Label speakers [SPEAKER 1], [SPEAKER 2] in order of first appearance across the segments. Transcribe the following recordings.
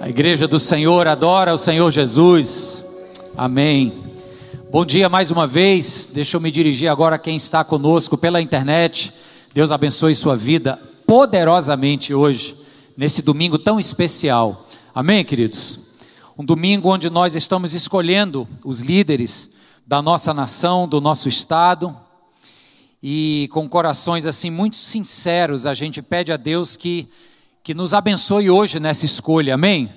[SPEAKER 1] A igreja do Senhor adora o Senhor Jesus. Amém. Bom dia mais uma vez. Deixa eu me dirigir agora a quem está conosco pela internet. Deus abençoe sua vida poderosamente hoje, nesse domingo tão especial. Amém, queridos? Um domingo onde nós estamos escolhendo os líderes da nossa nação, do nosso estado, e com corações assim muito sinceros, a gente pede a Deus que que nos abençoe hoje nessa escolha, amém?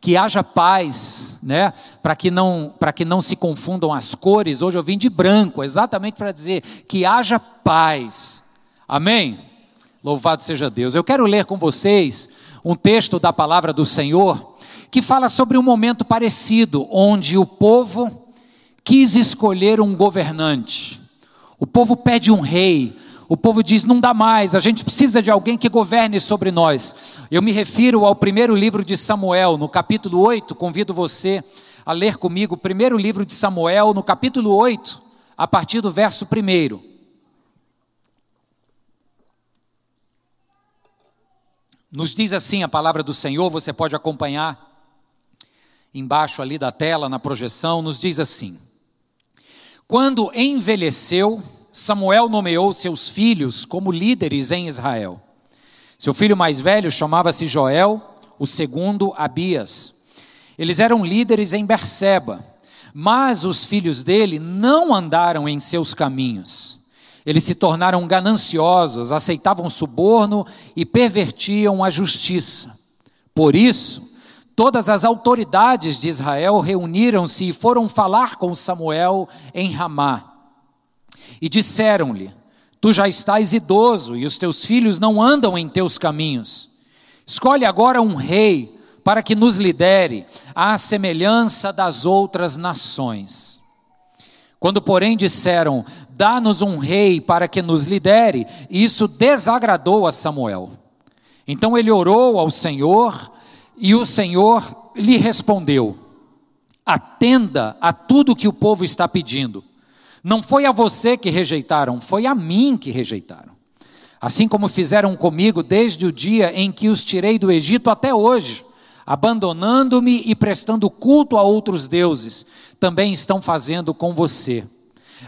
[SPEAKER 1] Que haja paz, né? Para que não para que não se confundam as cores. Hoje eu vim de branco, exatamente para dizer que haja paz. Amém? Louvado seja Deus. Eu quero ler com vocês um texto da palavra do Senhor que fala sobre um momento parecido, onde o povo quis escolher um governante. O povo pede um rei, o povo diz: não dá mais, a gente precisa de alguém que governe sobre nós. Eu me refiro ao primeiro livro de Samuel, no capítulo 8. Convido você a ler comigo o primeiro livro de Samuel, no capítulo 8, a partir do verso 1. Nos diz assim a palavra do Senhor, você pode acompanhar embaixo ali da tela, na projeção, nos diz assim: Quando envelheceu, Samuel nomeou seus filhos como líderes em Israel. Seu filho mais velho chamava-se Joel, o segundo Abias. Eles eram líderes em Berseba, mas os filhos dele não andaram em seus caminhos. Eles se tornaram gananciosos, aceitavam suborno e pervertiam a justiça. Por isso, todas as autoridades de Israel reuniram-se e foram falar com Samuel em Ramá. E disseram-lhe: Tu já estás idoso e os teus filhos não andam em teus caminhos. Escolhe agora um rei para que nos lidere, à semelhança das outras nações. Quando, porém, disseram: Dá-nos um rei para que nos lidere, isso desagradou a Samuel. Então ele orou ao Senhor, e o Senhor lhe respondeu: Atenda a tudo que o povo está pedindo não foi a você que rejeitaram, foi a mim que rejeitaram. Assim como fizeram comigo desde o dia em que os tirei do Egito até hoje, abandonando-me e prestando culto a outros deuses, também estão fazendo com você.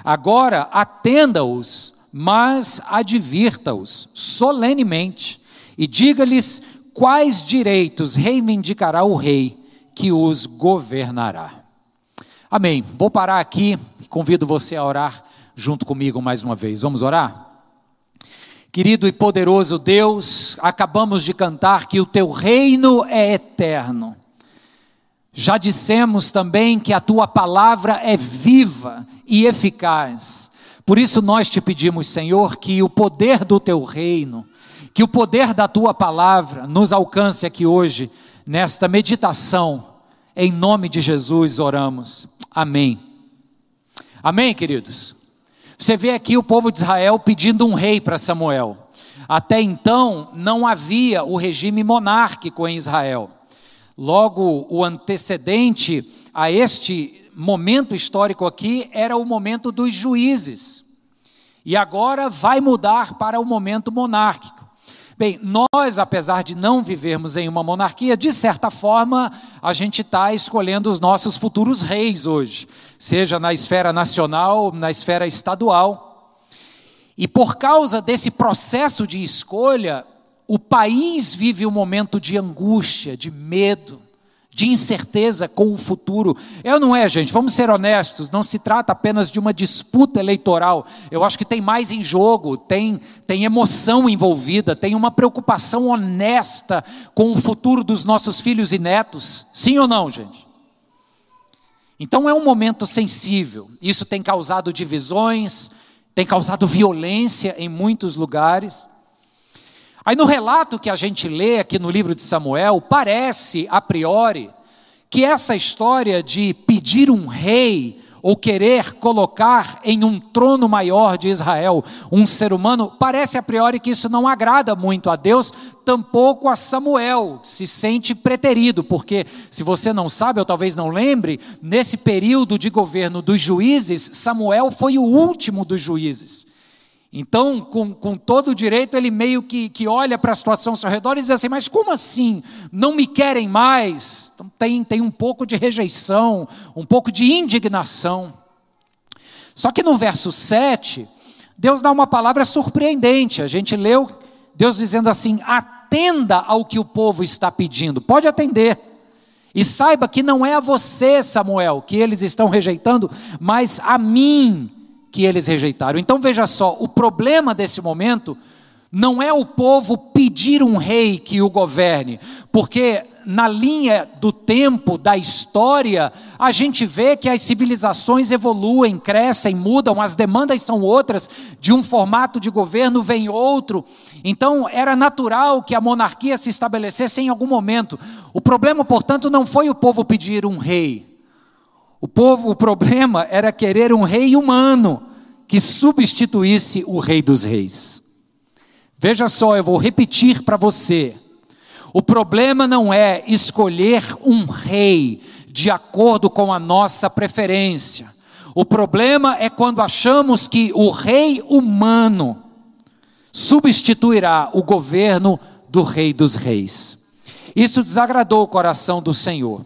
[SPEAKER 1] Agora atenda-os, mas advirta-os solenemente e diga-lhes quais direitos reivindicará o rei que os governará. Amém. Vou parar aqui. Convido você a orar junto comigo mais uma vez. Vamos orar? Querido e poderoso Deus, acabamos de cantar que o teu reino é eterno. Já dissemos também que a tua palavra é viva e eficaz. Por isso nós te pedimos, Senhor, que o poder do teu reino, que o poder da tua palavra nos alcance aqui hoje, nesta meditação. Em nome de Jesus oramos. Amém. Amém, queridos? Você vê aqui o povo de Israel pedindo um rei para Samuel. Até então, não havia o regime monárquico em Israel. Logo, o antecedente a este momento histórico aqui era o momento dos juízes. E agora vai mudar para o momento monárquico. Bem, nós, apesar de não vivermos em uma monarquia, de certa forma, a gente está escolhendo os nossos futuros reis hoje, seja na esfera nacional, na esfera estadual. E por causa desse processo de escolha, o país vive um momento de angústia, de medo, de incerteza com o futuro. Eu não é, gente, vamos ser honestos, não se trata apenas de uma disputa eleitoral. Eu acho que tem mais em jogo, tem, tem emoção envolvida, tem uma preocupação honesta com o futuro dos nossos filhos e netos. Sim ou não, gente? Então é um momento sensível. Isso tem causado divisões, tem causado violência em muitos lugares. Aí no relato que a gente lê aqui no livro de Samuel, parece a priori que essa história de pedir um rei ou querer colocar em um trono maior de Israel um ser humano, parece a priori que isso não agrada muito a Deus, tampouco a Samuel, se sente preterido, porque se você não sabe ou talvez não lembre, nesse período de governo dos juízes, Samuel foi o último dos juízes. Então, com, com todo o direito, ele meio que, que olha para a situação ao seu redor e diz assim: Mas como assim? Não me querem mais? Então, tem, tem um pouco de rejeição, um pouco de indignação. Só que no verso 7, Deus dá uma palavra surpreendente. A gente leu Deus dizendo assim: atenda ao que o povo está pedindo, pode atender. E saiba que não é a você, Samuel, que eles estão rejeitando, mas a mim que eles rejeitaram. Então veja só: o problema desse momento não é o povo pedir um rei que o governe, porque na linha do tempo, da história, a gente vê que as civilizações evoluem, crescem, mudam, as demandas são outras, de um formato de governo vem outro. Então, era natural que a monarquia se estabelecesse em algum momento. O problema, portanto, não foi o povo pedir um rei. O povo, o problema era querer um rei humano que substituísse o rei dos reis. Veja só, eu vou repetir para você. O problema não é escolher um rei de acordo com a nossa preferência. O problema é quando achamos que o rei humano substituirá o governo do rei dos reis. Isso desagradou o coração do Senhor.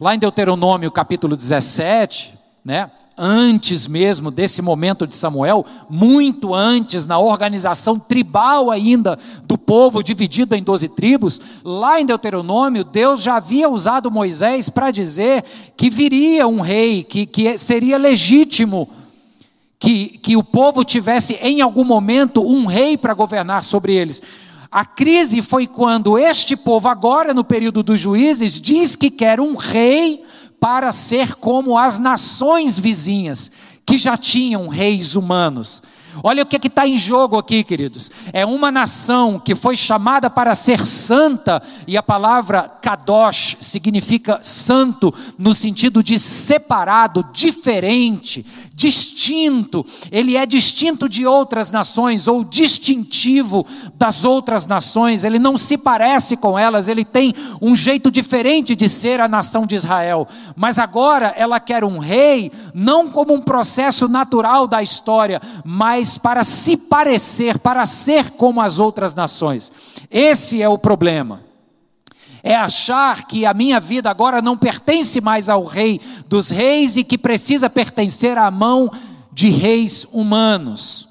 [SPEAKER 1] Lá em Deuteronômio capítulo 17, né? Antes mesmo desse momento de Samuel, muito antes, na organização tribal ainda do povo dividido em doze tribos, lá em Deuteronômio, Deus já havia usado Moisés para dizer que viria um rei, que, que seria legítimo que, que o povo tivesse em algum momento um rei para governar sobre eles. A crise foi quando este povo, agora no período dos juízes, diz que quer um rei para ser como as nações vizinhas, que já tinham reis humanos. Olha o que é está em jogo aqui, queridos. É uma nação que foi chamada para ser santa, e a palavra kadosh significa santo, no sentido de separado, diferente, distinto. Ele é distinto de outras nações, ou distintivo das outras nações. Ele não se parece com elas, ele tem um jeito diferente de ser a nação de Israel. Mas agora ela quer um rei, não como um processo natural da história, mas mas para se parecer, para ser como as outras nações. Esse é o problema. É achar que a minha vida agora não pertence mais ao Rei dos Reis e que precisa pertencer à mão de reis humanos.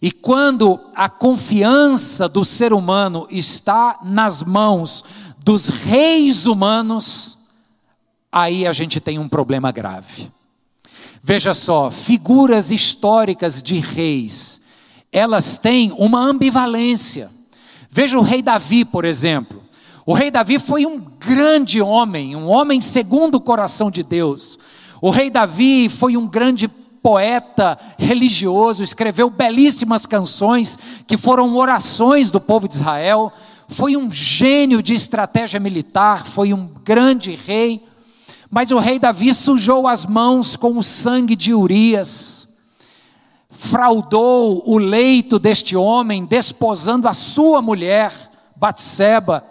[SPEAKER 1] E quando a confiança do ser humano está nas mãos dos reis humanos, aí a gente tem um problema grave. Veja só, figuras históricas de reis, elas têm uma ambivalência. Veja o rei Davi, por exemplo. O rei Davi foi um grande homem, um homem segundo o coração de Deus. O rei Davi foi um grande poeta religioso, escreveu belíssimas canções que foram orações do povo de Israel. Foi um gênio de estratégia militar, foi um grande rei. Mas o rei Davi sujou as mãos com o sangue de Urias, fraudou o leito deste homem, desposando a sua mulher, Batseba.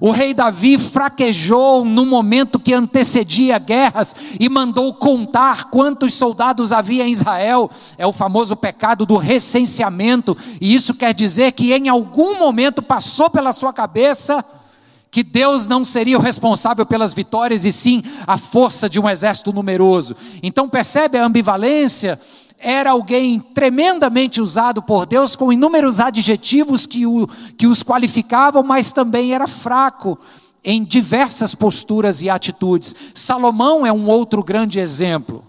[SPEAKER 1] O rei Davi fraquejou no momento que antecedia guerras e mandou contar quantos soldados havia em Israel. É o famoso pecado do recenseamento, e isso quer dizer que em algum momento passou pela sua cabeça que Deus não seria o responsável pelas vitórias e sim a força de um exército numeroso. Então percebe a ambivalência? Era alguém tremendamente usado por Deus com inúmeros adjetivos que, o, que os qualificavam, mas também era fraco em diversas posturas e atitudes. Salomão é um outro grande exemplo.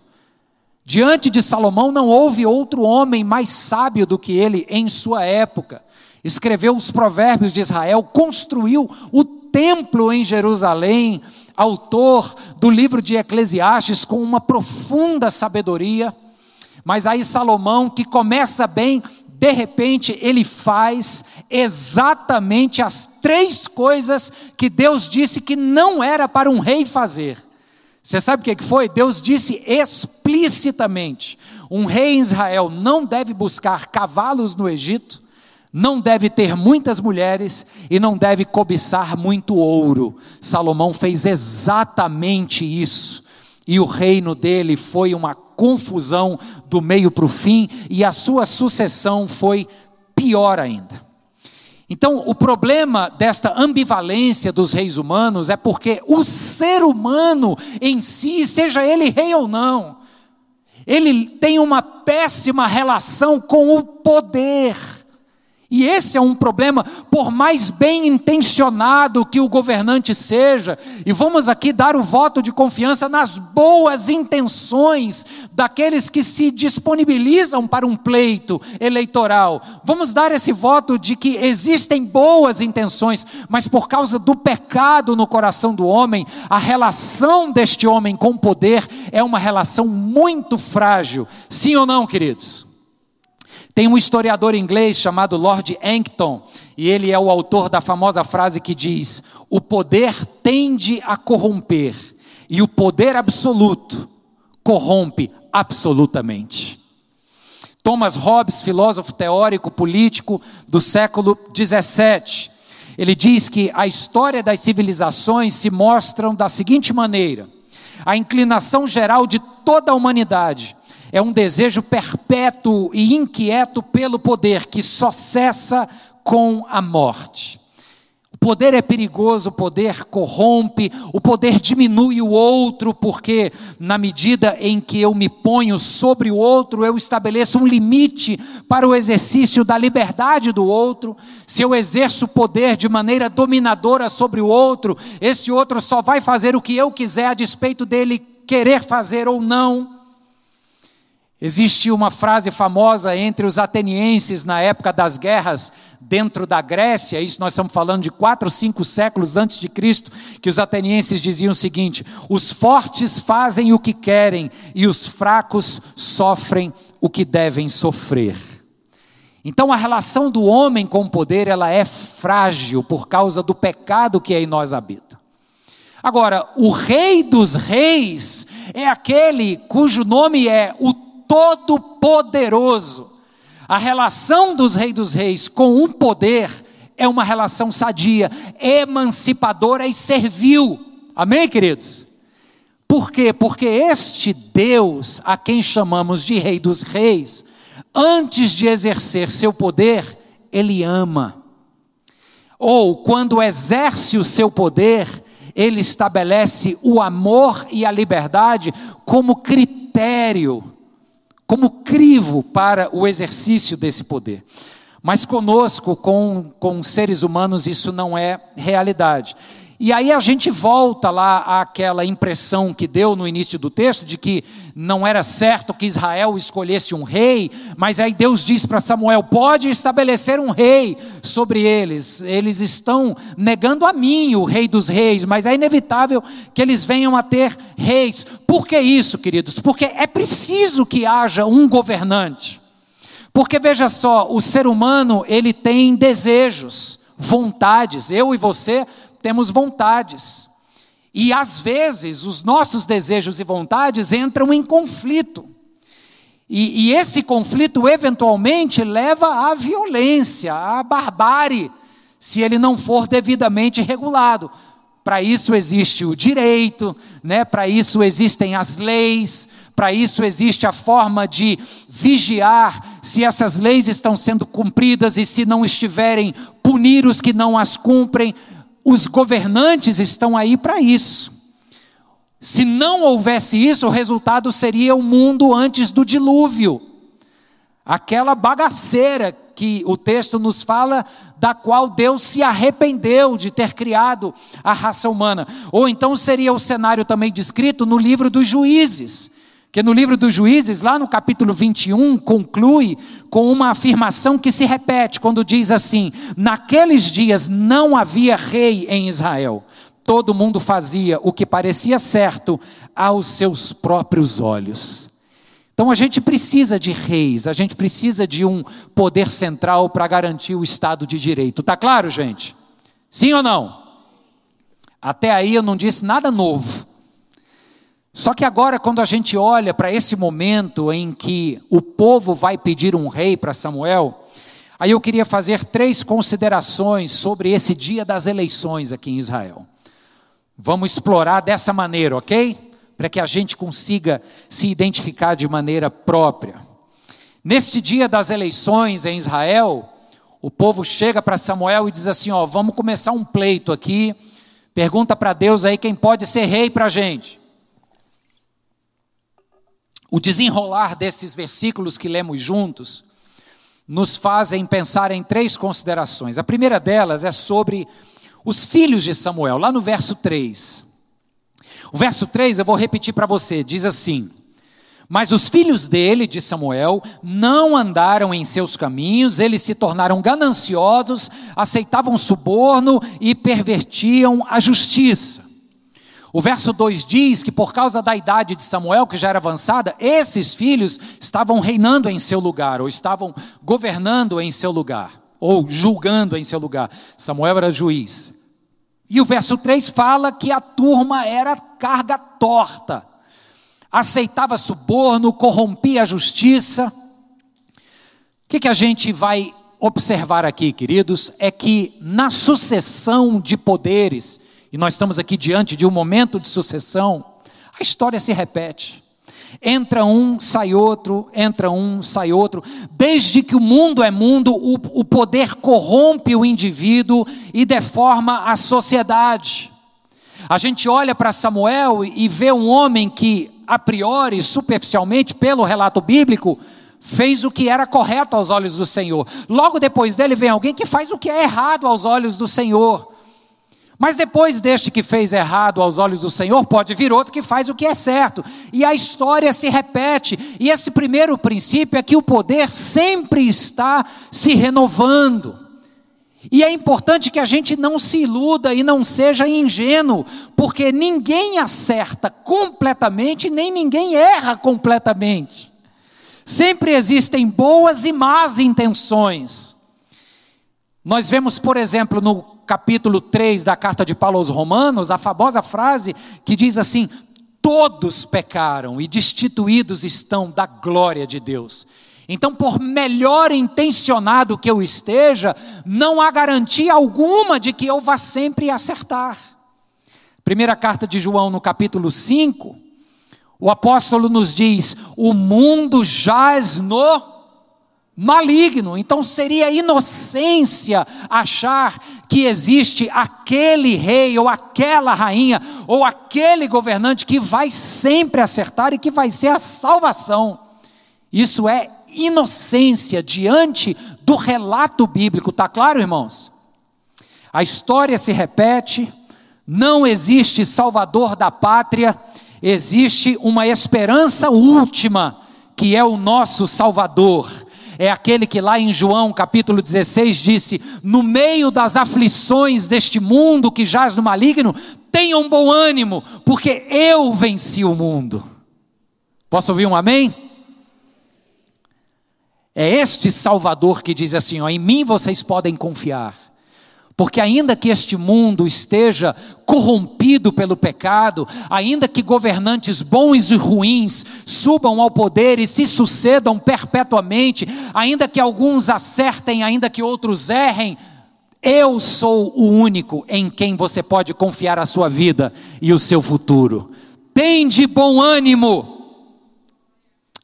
[SPEAKER 1] Diante de Salomão não houve outro homem mais sábio do que ele em sua época. Escreveu os provérbios de Israel, construiu o templo em Jerusalém, autor do livro de Eclesiastes com uma profunda sabedoria. Mas aí Salomão, que começa bem, de repente ele faz exatamente as três coisas que Deus disse que não era para um rei fazer. Você sabe o que foi? Deus disse explicitamente: um rei em Israel não deve buscar cavalos no Egito, não deve ter muitas mulheres e não deve cobiçar muito ouro. Salomão fez exatamente isso. E o reino dele foi uma confusão do meio para o fim, e a sua sucessão foi pior ainda. Então, o problema desta ambivalência dos reis humanos é porque o ser humano em si, seja ele rei ou não, ele tem uma péssima relação com o poder. E esse é um problema, por mais bem intencionado que o governante seja, e vamos aqui dar o voto de confiança nas boas intenções daqueles que se disponibilizam para um pleito eleitoral. Vamos dar esse voto de que existem boas intenções, mas por causa do pecado no coração do homem, a relação deste homem com o poder é uma relação muito frágil. Sim ou não, queridos? Tem um historiador inglês chamado Lord Ankton, e ele é o autor da famosa frase que diz: O poder tende a corromper, e o poder absoluto corrompe absolutamente. Thomas Hobbes, filósofo teórico político do século 17, ele diz que a história das civilizações se mostram da seguinte maneira: a inclinação geral de toda a humanidade é um desejo perpétuo e inquieto pelo poder que só cessa com a morte. O poder é perigoso, o poder corrompe, o poder diminui o outro, porque na medida em que eu me ponho sobre o outro, eu estabeleço um limite para o exercício da liberdade do outro. Se eu exerço poder de maneira dominadora sobre o outro, esse outro só vai fazer o que eu quiser a despeito dele querer fazer ou não. Existe uma frase famosa entre os atenienses na época das guerras dentro da Grécia, isso nós estamos falando de quatro, cinco séculos antes de Cristo, que os atenienses diziam o seguinte: os fortes fazem o que querem e os fracos sofrem o que devem sofrer. Então a relação do homem com o poder ela é frágil por causa do pecado que em nós habita. Agora, o rei dos reis é aquele cujo nome é o Todo-Poderoso. A relação dos reis dos reis com um poder é uma relação sadia, emancipadora e servil. Amém, queridos? Por quê? Porque este Deus, a quem chamamos de Rei dos Reis, antes de exercer seu poder, ele ama. Ou, quando exerce o seu poder, ele estabelece o amor e a liberdade como critério como crivo para o exercício desse poder. Mas conosco, com, com seres humanos, isso não é realidade. E aí a gente volta lá àquela impressão que deu no início do texto de que não era certo que Israel escolhesse um rei, mas aí Deus diz para Samuel: pode estabelecer um rei sobre eles. Eles estão negando a mim, o rei dos reis, mas é inevitável que eles venham a ter reis. Por que isso, queridos? Porque é preciso que haja um governante. Porque veja só, o ser humano, ele tem desejos, vontades. Eu e você temos vontades. E às vezes os nossos desejos e vontades entram em conflito. E, e, esse conflito eventualmente leva à violência, à barbárie, se ele não for devidamente regulado. Para isso existe o direito, né? para isso existem as leis, para isso existe a forma de vigiar se essas leis estão sendo cumpridas e se não estiverem, punir os que não as cumprem. Os governantes estão aí para isso. Se não houvesse isso, o resultado seria o mundo antes do dilúvio. Aquela bagaceira que o texto nos fala, da qual Deus se arrependeu de ter criado a raça humana. Ou então seria o cenário também descrito no livro dos juízes que no livro dos Juízes, lá no capítulo 21, conclui com uma afirmação que se repete quando diz assim: Naqueles dias não havia rei em Israel, todo mundo fazia o que parecia certo aos seus próprios olhos. Então a gente precisa de reis, a gente precisa de um poder central para garantir o Estado de Direito. Tá claro, gente? Sim ou não? Até aí eu não disse nada novo. Só que agora, quando a gente olha para esse momento em que o povo vai pedir um rei para Samuel, aí eu queria fazer três considerações sobre esse dia das eleições aqui em Israel. Vamos explorar dessa maneira, ok? para que a gente consiga se identificar de maneira própria. Neste dia das eleições em Israel, o povo chega para Samuel e diz assim: Ó, vamos começar um pleito aqui. Pergunta para Deus aí quem pode ser rei para a gente. O desenrolar desses versículos que lemos juntos nos fazem pensar em três considerações. A primeira delas é sobre os filhos de Samuel, lá no verso 3. O verso 3 eu vou repetir para você, diz assim: Mas os filhos dele, de Samuel, não andaram em seus caminhos, eles se tornaram gananciosos, aceitavam suborno e pervertiam a justiça. O verso 2 diz que por causa da idade de Samuel, que já era avançada, esses filhos estavam reinando em seu lugar, ou estavam governando em seu lugar, ou julgando em seu lugar. Samuel era juiz. E o verso 3 fala que a turma era carga torta, aceitava suborno, corrompia a justiça. O que, que a gente vai observar aqui, queridos, é que na sucessão de poderes, e nós estamos aqui diante de um momento de sucessão, a história se repete. Entra um, sai outro, entra um, sai outro. Desde que o mundo é mundo, o, o poder corrompe o indivíduo e deforma a sociedade. A gente olha para Samuel e vê um homem que, a priori, superficialmente, pelo relato bíblico, fez o que era correto aos olhos do Senhor. Logo depois dele vem alguém que faz o que é errado aos olhos do Senhor. Mas depois deste que fez errado aos olhos do Senhor, pode vir outro que faz o que é certo. E a história se repete. E esse primeiro princípio é que o poder sempre está se renovando. E é importante que a gente não se iluda e não seja ingênuo, porque ninguém acerta completamente, nem ninguém erra completamente. Sempre existem boas e más intenções. Nós vemos, por exemplo, no capítulo 3 da carta de Paulo aos Romanos, a famosa frase que diz assim: Todos pecaram e destituídos estão da glória de Deus. Então, por melhor intencionado que eu esteja, não há garantia alguma de que eu vá sempre acertar. Primeira carta de João, no capítulo 5, o apóstolo nos diz: O mundo jaz no maligno. Então seria inocência achar que existe aquele rei ou aquela rainha ou aquele governante que vai sempre acertar e que vai ser a salvação. Isso é inocência diante do relato bíblico, tá claro, irmãos? A história se repete, não existe salvador da pátria, existe uma esperança última, que é o nosso Salvador é aquele que lá em João capítulo 16 disse: No meio das aflições deste mundo que jaz no maligno, tenham bom ânimo, porque eu venci o mundo. Posso ouvir um amém? É este Salvador que diz assim: ó, em mim vocês podem confiar. Porque, ainda que este mundo esteja corrompido pelo pecado, ainda que governantes bons e ruins subam ao poder e se sucedam perpetuamente, ainda que alguns acertem, ainda que outros errem, eu sou o único em quem você pode confiar a sua vida e o seu futuro. Tem de bom ânimo.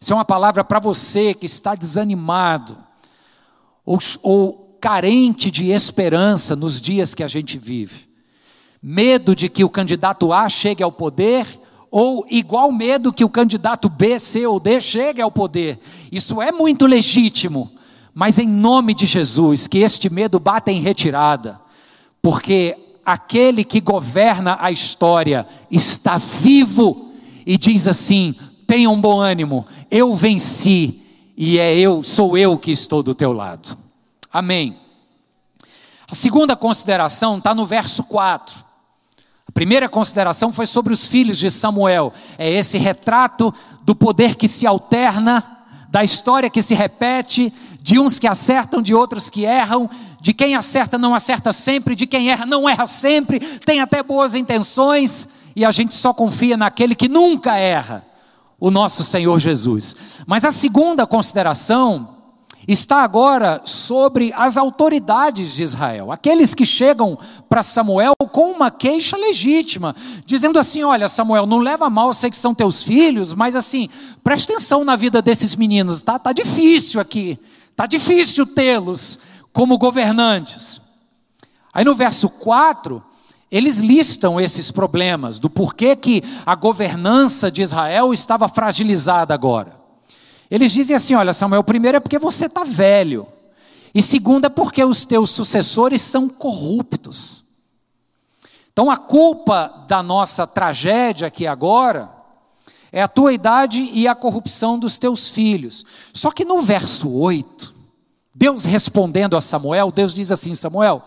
[SPEAKER 1] Isso é uma palavra para você que está desanimado, ou, ou carente de esperança nos dias que a gente vive. Medo de que o candidato A chegue ao poder, ou igual medo que o candidato B, C ou D chegue ao poder. Isso é muito legítimo, mas em nome de Jesus, que este medo bata em retirada, porque aquele que governa a história está vivo e diz assim: tenha um bom ânimo, eu venci e é eu, sou eu que estou do teu lado. Amém. A segunda consideração está no verso 4. A primeira consideração foi sobre os filhos de Samuel. É esse retrato do poder que se alterna, da história que se repete, de uns que acertam, de outros que erram, de quem acerta não acerta sempre, de quem erra não erra sempre, tem até boas intenções, e a gente só confia naquele que nunca erra, o nosso Senhor Jesus. Mas a segunda consideração está agora sobre as autoridades de Israel, aqueles que chegam para Samuel com uma queixa legítima, dizendo assim: Olha, Samuel, não leva mal, sei que são teus filhos, mas assim, presta atenção na vida desses meninos, tá, tá difícil aqui, tá difícil tê-los como governantes. Aí no verso 4, eles listam esses problemas, do porquê que a governança de Israel estava fragilizada agora. Eles dizem assim: olha, Samuel, primeiro é porque você está velho, e segundo é porque os teus sucessores são corruptos. Então a culpa da nossa tragédia aqui agora é a tua idade e a corrupção dos teus filhos. Só que no verso 8, Deus respondendo a Samuel, Deus diz assim: Samuel,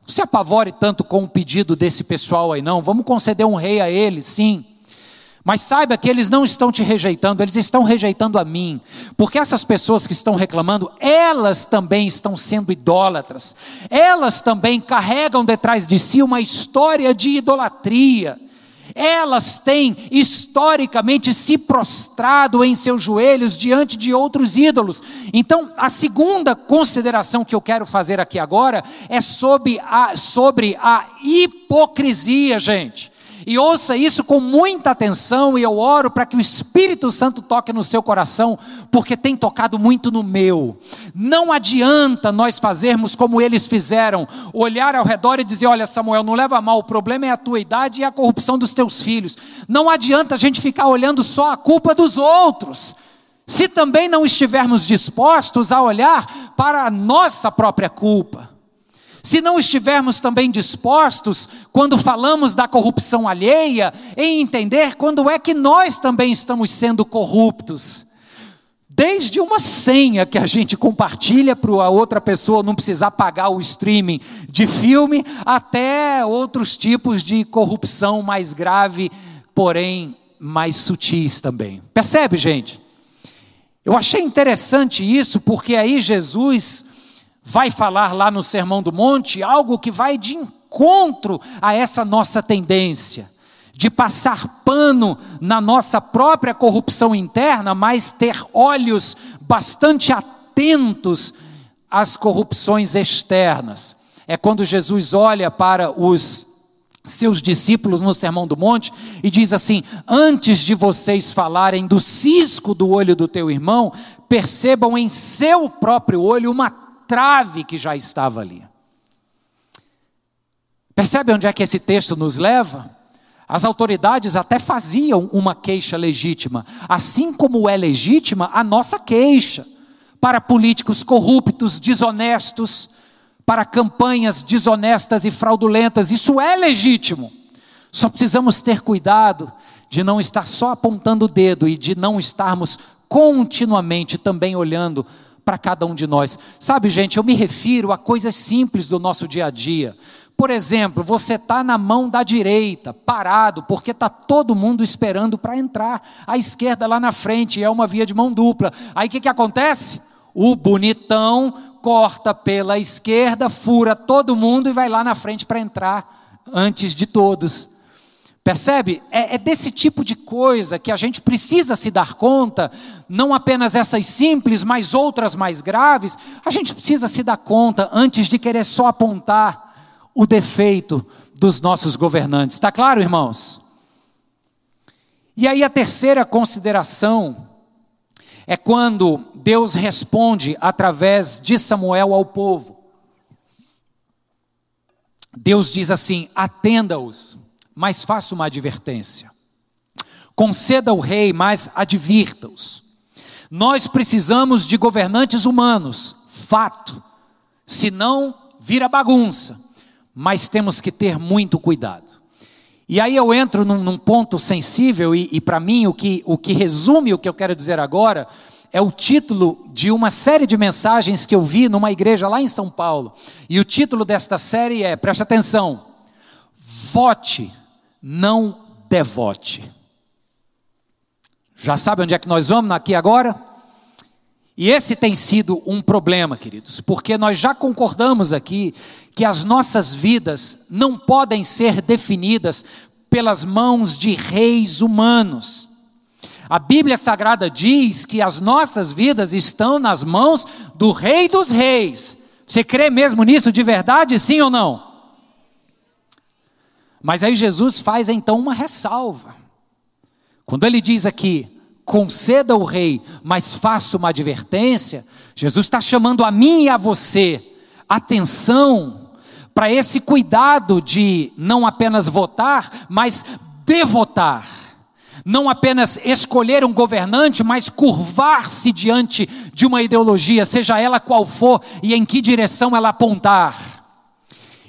[SPEAKER 1] não se apavore tanto com o pedido desse pessoal aí, não. Vamos conceder um rei a eles, sim. Mas saiba que eles não estão te rejeitando, eles estão rejeitando a mim, porque essas pessoas que estão reclamando, elas também estão sendo idólatras, elas também carregam detrás de si uma história de idolatria, elas têm historicamente se prostrado em seus joelhos diante de outros ídolos. Então, a segunda consideração que eu quero fazer aqui agora é sobre a, sobre a hipocrisia, gente. E ouça isso com muita atenção, e eu oro para que o Espírito Santo toque no seu coração, porque tem tocado muito no meu. Não adianta nós fazermos como eles fizeram, olhar ao redor e dizer: Olha, Samuel, não leva mal, o problema é a tua idade e a corrupção dos teus filhos. Não adianta a gente ficar olhando só a culpa dos outros. Se também não estivermos dispostos a olhar para a nossa própria culpa. Se não estivermos também dispostos, quando falamos da corrupção alheia, em entender quando é que nós também estamos sendo corruptos. Desde uma senha que a gente compartilha para a outra pessoa não precisar pagar o streaming de filme, até outros tipos de corrupção mais grave, porém mais sutis também. Percebe, gente? Eu achei interessante isso, porque aí Jesus vai falar lá no Sermão do Monte algo que vai de encontro a essa nossa tendência de passar pano na nossa própria corrupção interna, mas ter olhos bastante atentos às corrupções externas. É quando Jesus olha para os seus discípulos no Sermão do Monte e diz assim: Antes de vocês falarem do cisco do olho do teu irmão, percebam em seu próprio olho uma trave que já estava ali. Percebe onde é que esse texto nos leva? As autoridades até faziam uma queixa legítima, assim como é legítima a nossa queixa para políticos corruptos, desonestos, para campanhas desonestas e fraudulentas. Isso é legítimo. Só precisamos ter cuidado de não estar só apontando o dedo e de não estarmos continuamente também olhando para cada um de nós. Sabe, gente, eu me refiro a coisas simples do nosso dia a dia. Por exemplo, você está na mão da direita, parado, porque está todo mundo esperando para entrar. A esquerda lá na frente é uma via de mão dupla. Aí o que, que acontece? O bonitão corta pela esquerda, fura todo mundo e vai lá na frente para entrar antes de todos. Percebe? É, é, desse tipo de coisa que a gente precisa se dar conta, não apenas essas simples, mas outras mais graves. A gente precisa se dar conta antes de querer só apontar o defeito dos nossos governantes. Está claro, irmãos? E aí a terceira consideração é quando Deus responde através de Samuel ao povo. Deus diz assim: atenda-os mas faça uma advertência. Conceda ao rei, mas advirta-os. Nós precisamos de governantes humanos, fato, senão vira bagunça, mas temos que ter muito cuidado. E aí eu entro num, num ponto sensível, e, e para mim o que, o que resume o que eu quero dizer agora é o título de uma série de mensagens que eu vi numa igreja lá em São Paulo. E o título desta série é, preste atenção, vote não devote. Já sabe onde é que nós vamos aqui agora? E esse tem sido um problema, queridos, porque nós já concordamos aqui que as nossas vidas não podem ser definidas pelas mãos de reis humanos. A Bíblia Sagrada diz que as nossas vidas estão nas mãos do Rei dos Reis. Você crê mesmo nisso de verdade, sim ou não? Mas aí Jesus faz então uma ressalva. Quando ele diz aqui, conceda ao rei, mas faça uma advertência, Jesus está chamando a mim e a você atenção para esse cuidado de não apenas votar, mas devotar não apenas escolher um governante, mas curvar-se diante de uma ideologia, seja ela qual for e em que direção ela apontar.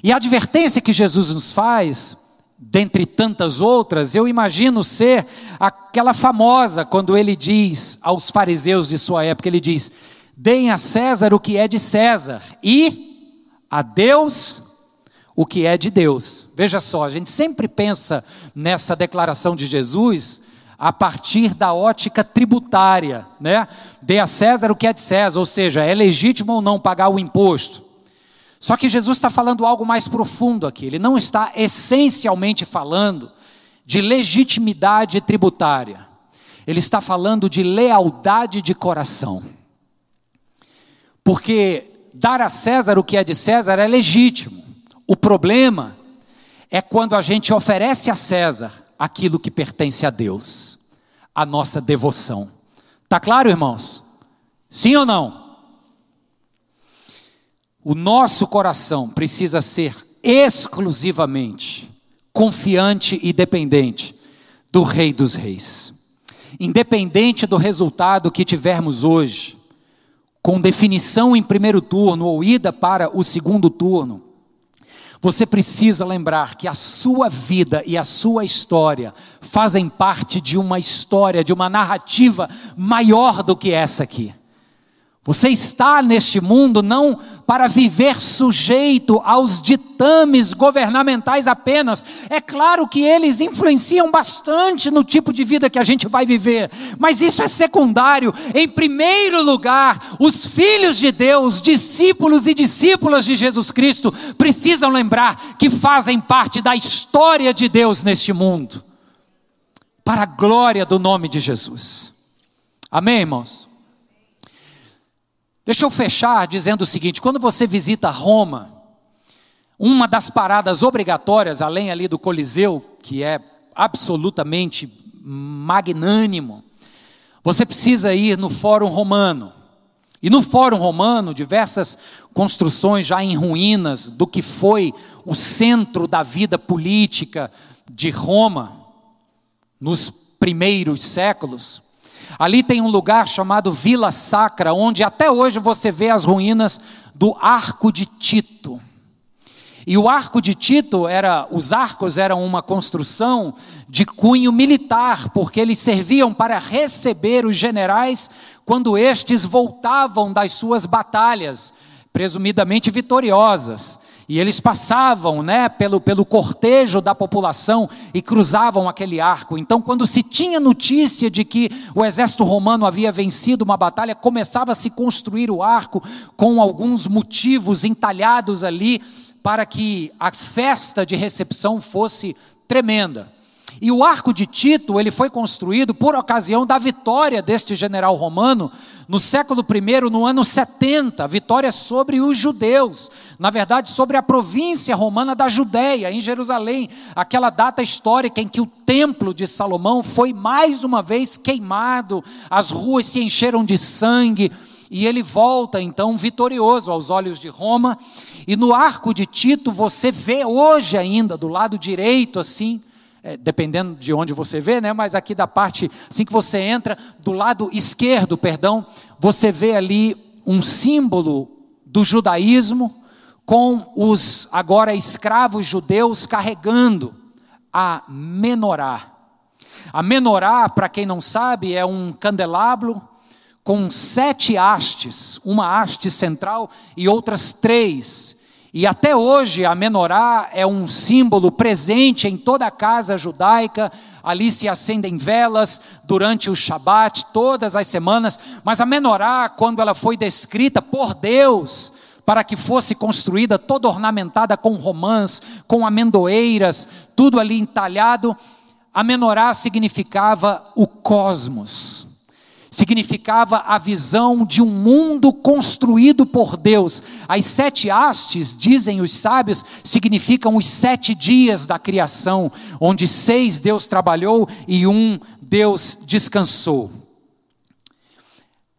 [SPEAKER 1] E a advertência que Jesus nos faz, dentre tantas outras, eu imagino ser aquela famosa quando ele diz aos fariseus de sua época, ele diz: "Deem a César o que é de César e a Deus o que é de Deus. Veja só, a gente sempre pensa nessa declaração de Jesus a partir da ótica tributária, né? Dê a César o que é de César, ou seja, é legítimo ou não pagar o imposto. Só que Jesus está falando algo mais profundo aqui, ele não está essencialmente falando de legitimidade tributária, ele está falando de lealdade de coração. Porque dar a César o que é de César é legítimo, o problema é quando a gente oferece a César aquilo que pertence a Deus, a nossa devoção. Tá claro, irmãos? Sim ou não? O nosso coração precisa ser exclusivamente confiante e dependente do Rei dos Reis. Independente do resultado que tivermos hoje, com definição em primeiro turno ou ida para o segundo turno, você precisa lembrar que a sua vida e a sua história fazem parte de uma história, de uma narrativa maior do que essa aqui. Você está neste mundo não para viver sujeito aos ditames governamentais apenas. É claro que eles influenciam bastante no tipo de vida que a gente vai viver, mas isso é secundário. Em primeiro lugar, os filhos de Deus, discípulos e discípulas de Jesus Cristo, precisam lembrar que fazem parte da história de Deus neste mundo, para a glória do nome de Jesus. Amém, irmãos? Deixa eu fechar dizendo o seguinte: quando você visita Roma, uma das paradas obrigatórias, além ali do Coliseu, que é absolutamente magnânimo, você precisa ir no Fórum Romano. E no Fórum Romano, diversas construções já em ruínas do que foi o centro da vida política de Roma nos primeiros séculos. Ali tem um lugar chamado Vila Sacra, onde até hoje você vê as ruínas do Arco de Tito. E o Arco de Tito era, os arcos eram uma construção de cunho militar, porque eles serviam para receber os generais quando estes voltavam das suas batalhas, presumidamente vitoriosas. E eles passavam né, pelo, pelo cortejo da população e cruzavam aquele arco. Então, quando se tinha notícia de que o exército romano havia vencido uma batalha, começava a se construir o arco com alguns motivos entalhados ali para que a festa de recepção fosse tremenda. E o arco de Tito, ele foi construído por ocasião da vitória deste general romano no século I, no ano 70, vitória sobre os judeus, na verdade sobre a província romana da Judéia, em Jerusalém, aquela data histórica em que o templo de Salomão foi mais uma vez queimado, as ruas se encheram de sangue, e ele volta então vitorioso aos olhos de Roma, e no arco de Tito você vê hoje ainda, do lado direito assim, é, dependendo de onde você vê, né? Mas aqui da parte, assim que você entra, do lado esquerdo, perdão, você vê ali um símbolo do judaísmo com os agora escravos judeus carregando a menorá. A menorá, para quem não sabe, é um candelabro com sete hastes, uma haste central e outras três e até hoje a menorá é um símbolo presente em toda a casa judaica. Ali se acendem velas durante o Shabat, todas as semanas. Mas a menorá, quando ela foi descrita por Deus, para que fosse construída toda ornamentada com romãs, com amendoeiras, tudo ali entalhado, a menorá significava o cosmos, significava a visão de um mundo construído por Deus. As sete hastes, dizem os sábios, significam os sete dias da criação, onde seis Deus trabalhou e um Deus descansou.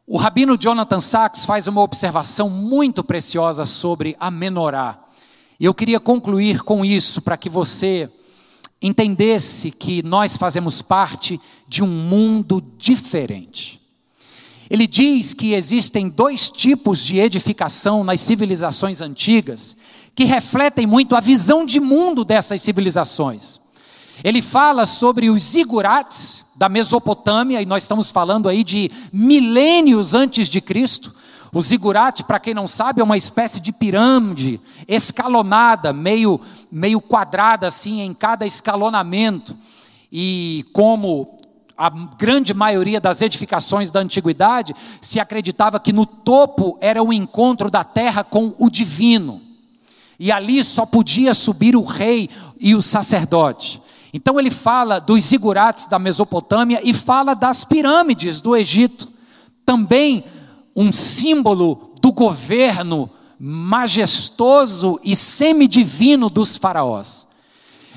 [SPEAKER 1] O rabino Jonathan Sachs faz uma observação muito preciosa sobre a menorá. Eu queria concluir com isso para que você entendesse que nós fazemos parte de um mundo diferente. Ele diz que existem dois tipos de edificação nas civilizações antigas que refletem muito a visão de mundo dessas civilizações. Ele fala sobre os zigurates da Mesopotâmia, e nós estamos falando aí de milênios antes de Cristo, o zigurate, para quem não sabe, é uma espécie de pirâmide escalonada, meio, meio quadrada assim em cada escalonamento. E como a grande maioria das edificações da antiguidade, se acreditava que no topo era o encontro da terra com o divino. E ali só podia subir o rei e o sacerdote. Então ele fala dos zigurates da Mesopotâmia e fala das pirâmides do Egito. Também um símbolo do governo majestoso e semidivino dos faraós.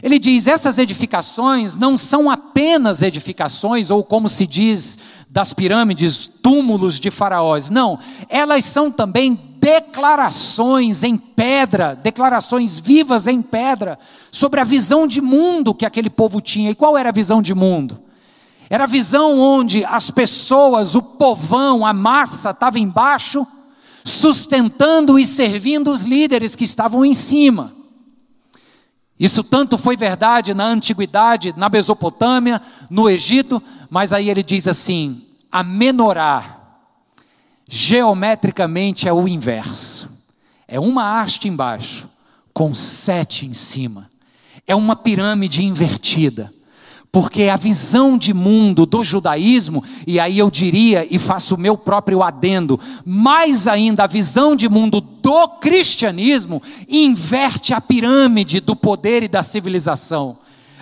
[SPEAKER 1] Ele diz: essas edificações não são apenas edificações, ou como se diz das pirâmides, túmulos de faraós. Não, elas são também declarações em pedra, declarações vivas em pedra, sobre a visão de mundo que aquele povo tinha. E qual era a visão de mundo? Era a visão onde as pessoas, o povão, a massa estava embaixo, sustentando e servindo os líderes que estavam em cima. Isso tanto foi verdade na antiguidade, na Mesopotâmia, no Egito, mas aí ele diz assim: a menorá, geometricamente é o inverso. É uma haste embaixo, com sete em cima. É uma pirâmide invertida porque a visão de mundo do judaísmo, e aí eu diria e faço o meu próprio adendo, mais ainda a visão de mundo do cristianismo, inverte a pirâmide do poder e da civilização.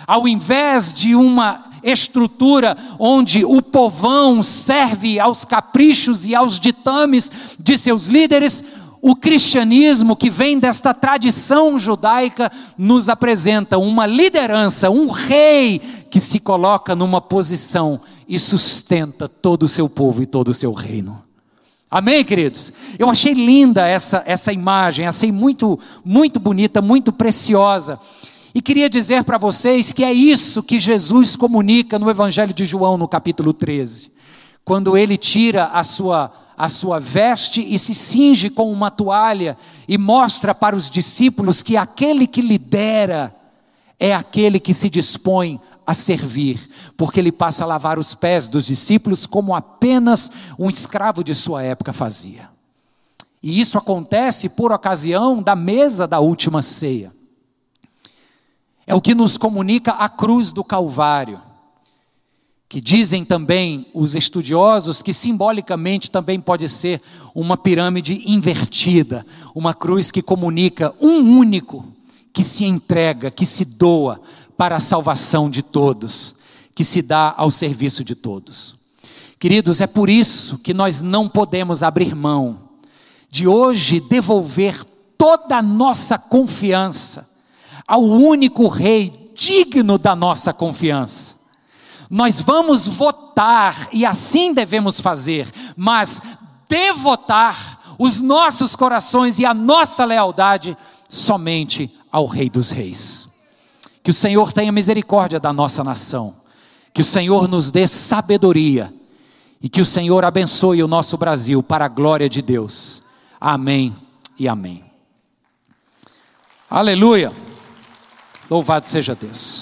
[SPEAKER 1] Ao invés de uma estrutura onde o povão serve aos caprichos e aos ditames de seus líderes, o cristianismo que vem desta tradição judaica nos apresenta uma liderança, um rei que se coloca numa posição e sustenta todo o seu povo e todo o seu reino. Amém, queridos? Eu achei linda essa, essa imagem, achei muito, muito bonita, muito preciosa. E queria dizer para vocês que é isso que Jesus comunica no Evangelho de João, no capítulo 13. Quando ele tira a sua a sua veste e se cinge com uma toalha e mostra para os discípulos que aquele que lidera é aquele que se dispõe a servir, porque ele passa a lavar os pés dos discípulos como apenas um escravo de sua época fazia. E isso acontece por ocasião da mesa da última ceia. É o que nos comunica a cruz do Calvário que dizem também os estudiosos que simbolicamente também pode ser uma pirâmide invertida, uma cruz que comunica um único que se entrega, que se doa para a salvação de todos, que se dá ao serviço de todos. Queridos, é por isso que nós não podemos abrir mão de hoje devolver toda a nossa confiança ao único Rei digno da nossa confiança nós vamos votar, e assim devemos fazer, mas devotar os nossos corações e a nossa lealdade somente ao Rei dos Reis. Que o Senhor tenha misericórdia da nossa nação, que o Senhor nos dê sabedoria e que o Senhor abençoe o nosso Brasil para a glória de Deus. Amém e amém. Aleluia. Louvado seja Deus.